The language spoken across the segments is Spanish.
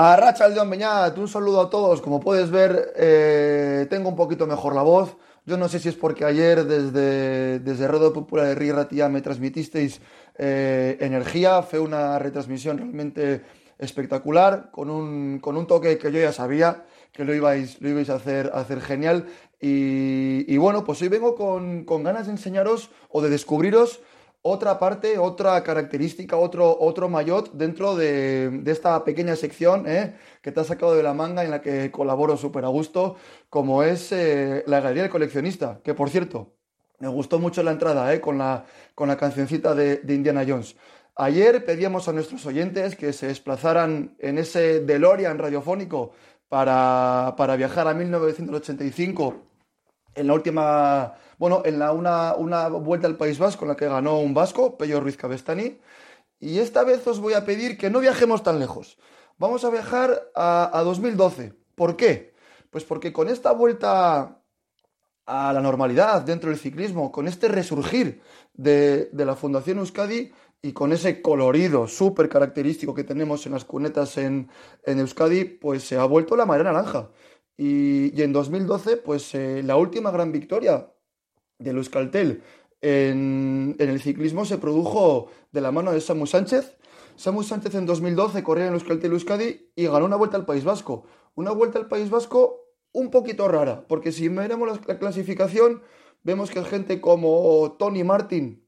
A Racha Aldeón Beñat, un saludo a todos. Como puedes ver, eh, tengo un poquito mejor la voz. Yo no sé si es porque ayer desde, desde Redo Popular de Rirratia me transmitisteis eh, energía. Fue una retransmisión realmente espectacular, con un, con un toque que yo ya sabía que lo ibais, lo ibais a, hacer, a hacer genial. Y, y, bueno, pues hoy vengo con, con ganas de enseñaros o de descubriros otra parte, otra característica, otro, otro maillot dentro de, esta pequeña sección ¿eh? que te ha sacado de la manga en la que colaboro súper a gusto, como es eh, la Galería del Coleccionista, que por cierto, me gustó mucho la entrada ¿eh? con, la, con la cancioncita de, Indiana Jones. Ayer pedíamos a nuestros oyentes que se desplazaran en ese DeLorean radiofónico para, para viajar a 1985 en la última bueno, en una, una, vuelta al País Vasco en la que ganó un vasco, Pello Ruiz Cabestani. Y esta vez os voy a pedir que no viajemos tan lejos. Vamos a viajar a, 2012. ¿Por qué? Pues porque con esta vuelta a la normalidad dentro del ciclismo, con este resurgir de, la Fundación Euskadi y con ese colorido súper característico que tenemos en las cunetas en, Euskadi, pues se ha vuelto la marea naranja. Y, en 2012, pues eh, la última gran victoria de Euskaltel en, en, el ciclismo se produjo de la mano de Samu Sánchez. Samu Sánchez en 2012 corría en Euskaltel Euskadi y ganó una vuelta al País Vasco. Una vuelta al País Vasco un poquito rara, porque si miramos la clasificación, vemos que gente como Tony Martin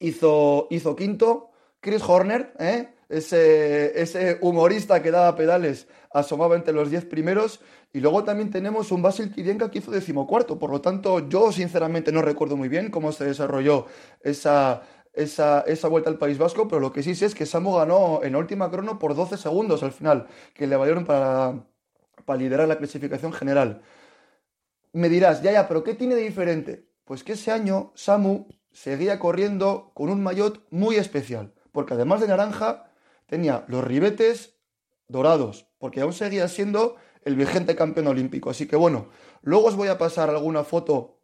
hizo, hizo quinto, Chris Horner, ¿eh? Ese, ese humorista que daba pedales, asomaba entre los diez primeros, y luego también tenemos un Basil Kirienka que hizo decimocuarto. Por lo tanto, yo sinceramente no recuerdo muy bien cómo se desarrolló esa, esa, esa, vuelta al País Vasco, pero lo que sí sé es que Samu ganó en última crono por 12 segundos al final, que le valieron para, para liderar la clasificación general. Me dirás, ya, ya, pero ¿qué tiene de diferente? Pues que ese año Samu seguía corriendo con un maillot muy especial, porque además de naranja tenía los ribetes dorados, porque aún seguía siendo el vigente campeón olímpico. Así que bueno, luego os voy a pasar alguna foto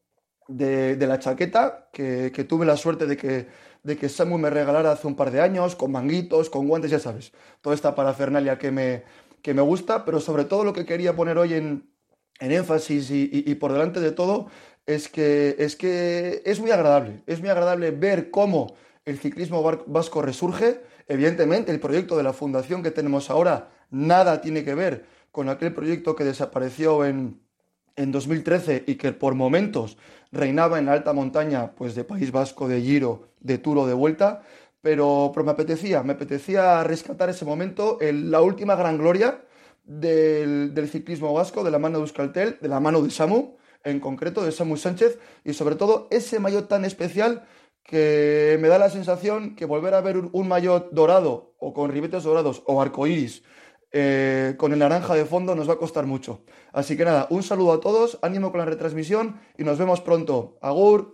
de, la chaqueta que, tuve la suerte de que, de que Samu me regalara hace un par de años, con manguitos, con guantes, ya sabes, toda esta parafernalia que me, que me gusta, pero sobre todo lo que quería poner hoy en, énfasis y, por delante de todo es que, es que es muy agradable, es muy agradable ver cómo el ciclismo vasco resurge. Evidentemente, el proyecto de la fundación que tenemos ahora nada tiene que ver con aquel proyecto que desapareció en, en 2013 y que por momentos reinaba en la alta montaña pues de País Vasco, de Giro, de Turo, de Vuelta, pero, me apetecía, me apetecía rescatar ese momento, la última gran gloria del, ciclismo vasco, de la mano de Euskaltel, de la mano de Samu, en concreto de Samu Sánchez, y sobre todo ese maillot tan especial que me da la sensación que volver a ver un, maillot dorado o con ribetes dorados o arcoíris eh, con el naranja de fondo nos va a costar mucho. Así que nada, un saludo a todos, ánimo con la retransmisión y nos vemos pronto. Agur.